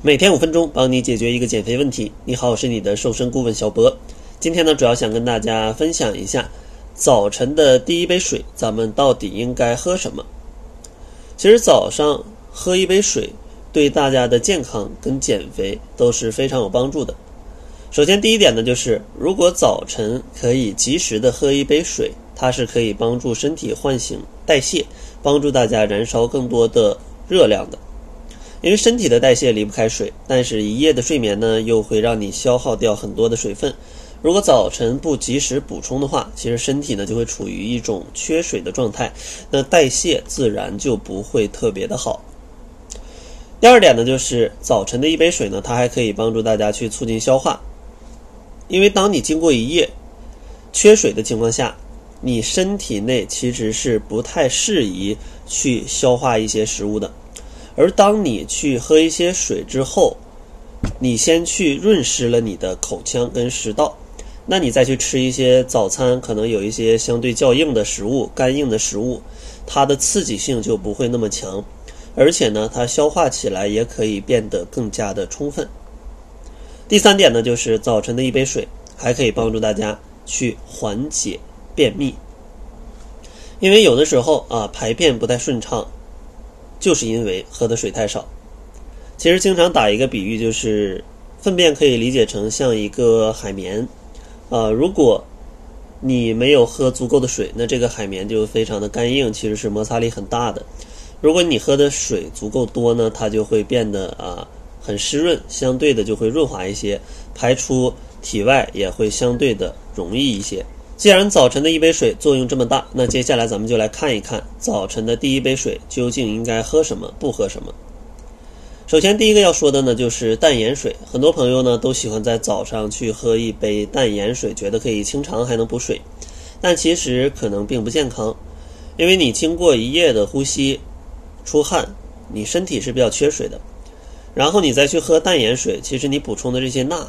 每天五分钟，帮你解决一个减肥问题。你好，我是你的瘦身顾问小博。今天呢，主要想跟大家分享一下早晨的第一杯水，咱们到底应该喝什么？其实早上喝一杯水，对大家的健康跟减肥都是非常有帮助的。首先，第一点呢，就是如果早晨可以及时的喝一杯水，它是可以帮助身体唤醒代谢，帮助大家燃烧更多的热量的。因为身体的代谢离不开水，但是一夜的睡眠呢，又会让你消耗掉很多的水分。如果早晨不及时补充的话，其实身体呢就会处于一种缺水的状态，那代谢自然就不会特别的好。第二点呢，就是早晨的一杯水呢，它还可以帮助大家去促进消化。因为当你经过一夜缺水的情况下，你身体内其实是不太适宜去消化一些食物的。而当你去喝一些水之后，你先去润湿了你的口腔跟食道，那你再去吃一些早餐，可能有一些相对较硬的食物、干硬的食物，它的刺激性就不会那么强，而且呢，它消化起来也可以变得更加的充分。第三点呢，就是早晨的一杯水还可以帮助大家去缓解便秘，因为有的时候啊排便不太顺畅。就是因为喝的水太少。其实经常打一个比喻，就是粪便可以理解成像一个海绵，啊，如果你没有喝足够的水，那这个海绵就非常的干硬，其实是摩擦力很大的。如果你喝的水足够多呢，它就会变得啊很湿润，相对的就会润滑一些，排出体外也会相对的容易一些。既然早晨的一杯水作用这么大，那接下来咱们就来看一看早晨的第一杯水究竟应该喝什么，不喝什么。首先，第一个要说的呢，就是淡盐水。很多朋友呢都喜欢在早上去喝一杯淡盐水，觉得可以清肠还能补水，但其实可能并不健康，因为你经过一夜的呼吸、出汗，你身体是比较缺水的，然后你再去喝淡盐水，其实你补充的这些钠。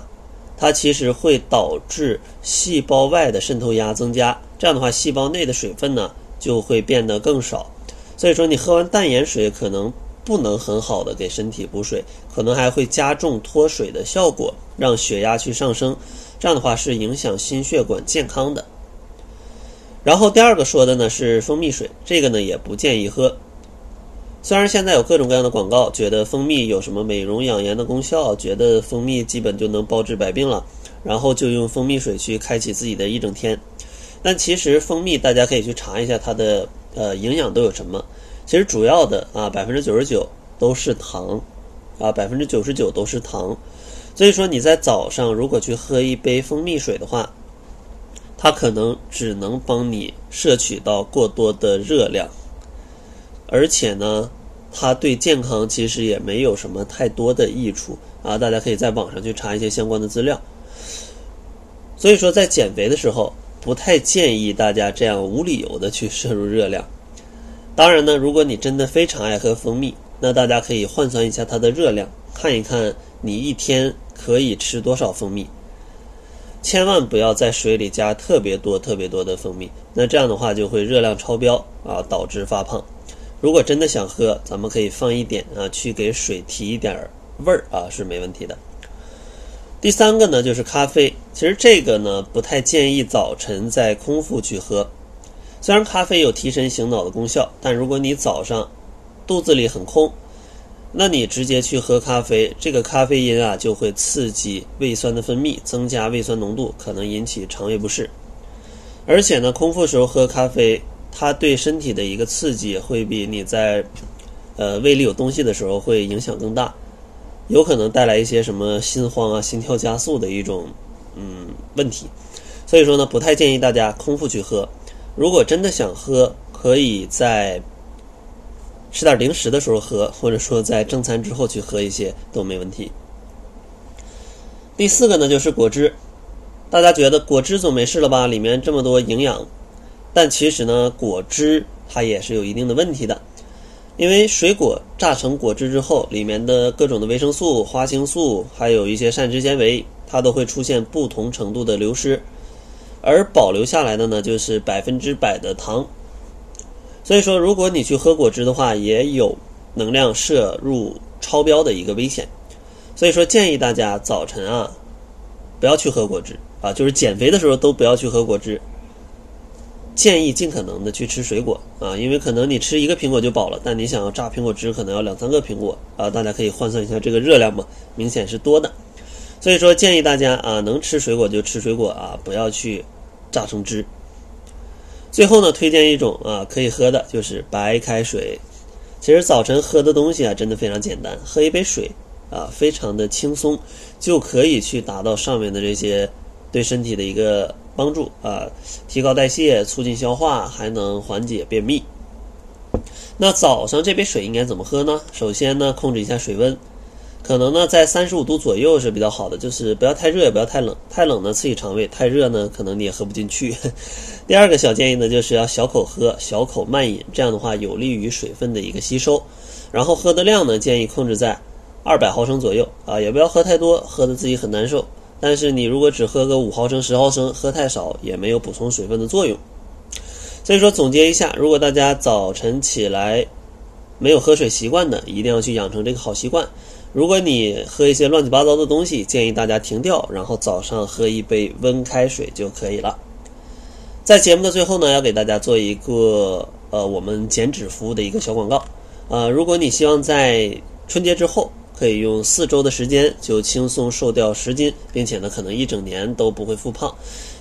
它其实会导致细胞外的渗透压增加，这样的话，细胞内的水分呢就会变得更少。所以说，你喝完淡盐水可能不能很好的给身体补水，可能还会加重脱水的效果，让血压去上升。这样的话是影响心血管健康的。然后第二个说的呢是蜂蜜水，这个呢也不建议喝。虽然现在有各种各样的广告，觉得蜂蜜有什么美容养颜的功效，觉得蜂蜜基本就能包治百病了，然后就用蜂蜜水去开启自己的一整天。但其实蜂蜜大家可以去查一下它的呃营养都有什么。其实主要的啊百分之九十九都是糖，啊百分之九十九都是糖。所以说你在早上如果去喝一杯蜂蜜水的话，它可能只能帮你摄取到过多的热量。而且呢，它对健康其实也没有什么太多的益处啊！大家可以在网上去查一些相关的资料。所以说，在减肥的时候，不太建议大家这样无理由的去摄入热量。当然呢，如果你真的非常爱喝蜂蜜，那大家可以换算一下它的热量，看一看你一天可以吃多少蜂蜜。千万不要在水里加特别多、特别多的蜂蜜，那这样的话就会热量超标啊，导致发胖。如果真的想喝，咱们可以放一点啊，去给水提一点味儿啊，是没问题的。第三个呢，就是咖啡。其实这个呢，不太建议早晨在空腹去喝。虽然咖啡有提神醒脑的功效，但如果你早上肚子里很空，那你直接去喝咖啡，这个咖啡因啊就会刺激胃酸的分泌，增加胃酸浓度，可能引起肠胃不适。而且呢，空腹时候喝咖啡。它对身体的一个刺激会比你在呃胃里有东西的时候会影响更大，有可能带来一些什么心慌啊、心跳加速的一种嗯问题。所以说呢，不太建议大家空腹去喝。如果真的想喝，可以在吃点零食的时候喝，或者说在正餐之后去喝一些都没问题。第四个呢，就是果汁。大家觉得果汁总没事了吧？里面这么多营养。但其实呢，果汁它也是有一定的问题的，因为水果榨成果汁之后，里面的各种的维生素、花青素，还有一些膳食纤维，它都会出现不同程度的流失，而保留下来的呢，就是百分之百的糖。所以说，如果你去喝果汁的话，也有能量摄入超标的一个危险。所以说建议大家早晨啊，不要去喝果汁啊，就是减肥的时候都不要去喝果汁。建议尽可能的去吃水果啊，因为可能你吃一个苹果就饱了，但你想要榨苹果汁，可能要两三个苹果啊。大家可以换算一下这个热量嘛，明显是多的。所以说建议大家啊，能吃水果就吃水果啊，不要去榨成汁。最后呢，推荐一种啊可以喝的，就是白开水。其实早晨喝的东西啊，真的非常简单，喝一杯水啊，非常的轻松，就可以去达到上面的这些对身体的一个。帮助啊，提高代谢，促进消化，还能缓解便秘。那早上这杯水应该怎么喝呢？首先呢，控制一下水温，可能呢在三十五度左右是比较好的，就是不要太热，也不要太冷。太冷呢刺激肠胃，太热呢可能你也喝不进去。第二个小建议呢，就是要小口喝，小口慢饮，这样的话有利于水分的一个吸收。然后喝的量呢，建议控制在二百毫升左右啊，也不要喝太多，喝的自己很难受。但是你如果只喝个五毫升、十毫升，喝太少也没有补充水分的作用。所以说总结一下，如果大家早晨起来没有喝水习惯的，一定要去养成这个好习惯。如果你喝一些乱七八糟的东西，建议大家停掉，然后早上喝一杯温开水就可以了。在节目的最后呢，要给大家做一个呃我们减脂服务的一个小广告。呃，如果你希望在春节之后，可以用四周的时间就轻松瘦掉十斤，并且呢，可能一整年都不会复胖，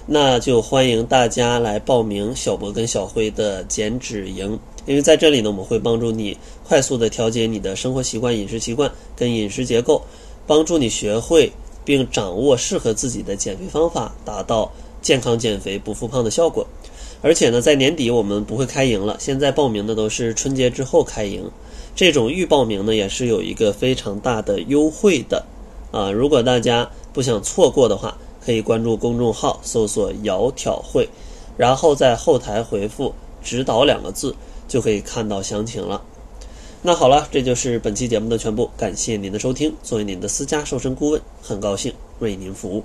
那就欢迎大家来报名小博跟小辉的减脂营。因为在这里呢，我们会帮助你快速的调节你的生活习惯、饮食习惯跟饮食结构，帮助你学会并掌握适合自己的减肥方法，达到健康减肥不复胖的效果。而且呢，在年底我们不会开营了，现在报名的都是春节之后开营。这种预报名呢，也是有一个非常大的优惠的，啊，如果大家不想错过的话，可以关注公众号，搜索“窈窕会”，然后在后台回复“指导”两个字，就可以看到详情了。那好了，这就是本期节目的全部，感谢您的收听。作为您的私家瘦身顾问，很高兴为您服务。